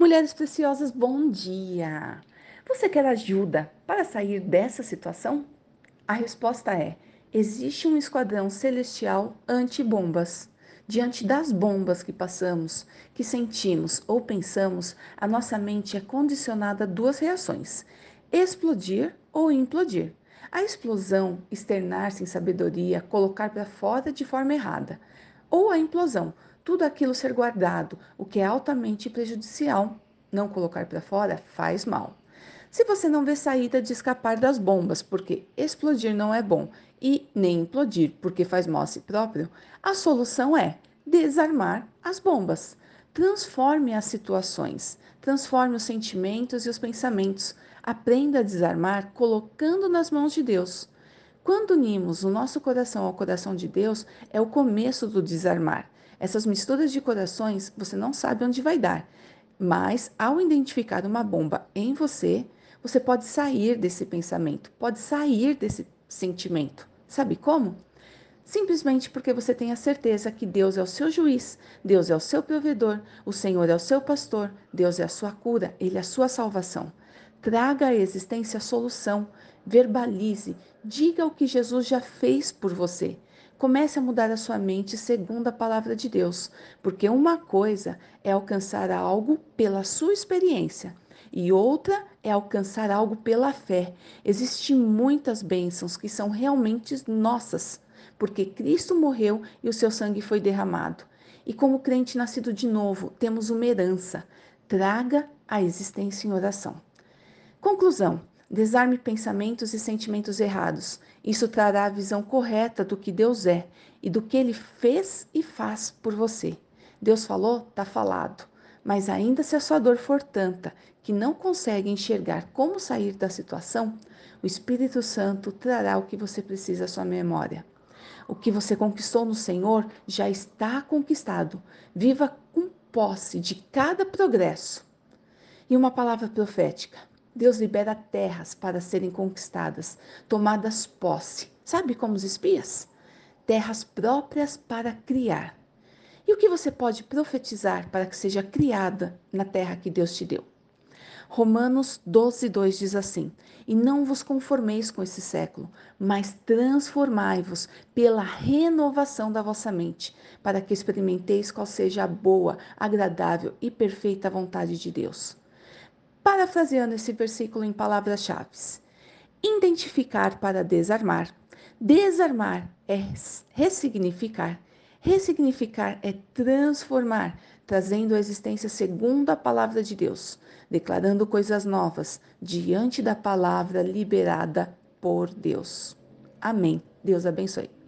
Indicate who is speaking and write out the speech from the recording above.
Speaker 1: Mulheres preciosas, bom dia! Você quer ajuda para sair dessa situação? A resposta é: existe um esquadrão celestial anti-bombas. Diante das bombas que passamos, que sentimos ou pensamos, a nossa mente é condicionada a duas reações: explodir ou implodir. A explosão, externar-se em sabedoria, colocar para fora de forma errada. Ou a implosão, tudo aquilo ser guardado, o que é altamente prejudicial. Não colocar para fora faz mal. Se você não vê saída de escapar das bombas, porque explodir não é bom, e nem implodir, porque faz mal a si próprio, a solução é desarmar as bombas. Transforme as situações, transforme os sentimentos e os pensamentos. Aprenda a desarmar colocando nas mãos de Deus. Quando unimos o nosso coração ao coração de Deus, é o começo do desarmar. Essas misturas de corações você não sabe onde vai dar, mas ao identificar uma bomba em você, você pode sair desse pensamento, pode sair desse sentimento. Sabe como? Simplesmente porque você tem a certeza que Deus é o seu juiz, Deus é o seu provedor, o Senhor é o seu pastor, Deus é a sua cura, Ele é a sua salvação. Traga à existência a solução, verbalize, diga o que Jesus já fez por você. Comece a mudar a sua mente segundo a palavra de Deus, porque uma coisa é alcançar algo pela sua experiência e outra é alcançar algo pela fé. Existem muitas bênçãos que são realmente nossas, porque Cristo morreu e o seu sangue foi derramado. E como crente nascido de novo, temos uma herança. Traga a existência em oração. Conclusão: Desarme pensamentos e sentimentos errados. Isso trará a visão correta do que Deus é e do que ele fez e faz por você. Deus falou, está falado. Mas ainda se a sua dor for tanta que não consegue enxergar como sair da situação, o Espírito Santo trará o que você precisa à sua memória. O que você conquistou no Senhor já está conquistado. Viva com posse de cada progresso. E uma palavra profética. Deus libera terras para serem conquistadas, tomadas posse. Sabe como os espias? Terras próprias para criar. E o que você pode profetizar para que seja criada na terra que Deus te deu? Romanos 12, 2 diz assim: E não vos conformeis com esse século, mas transformai-vos pela renovação da vossa mente, para que experimenteis qual seja a boa, agradável e perfeita vontade de Deus. Parafraseando esse versículo em palavras-chave: identificar para desarmar. Desarmar é ressignificar. Ressignificar é transformar, trazendo a existência segundo a palavra de Deus, declarando coisas novas diante da palavra liberada por Deus. Amém. Deus abençoe.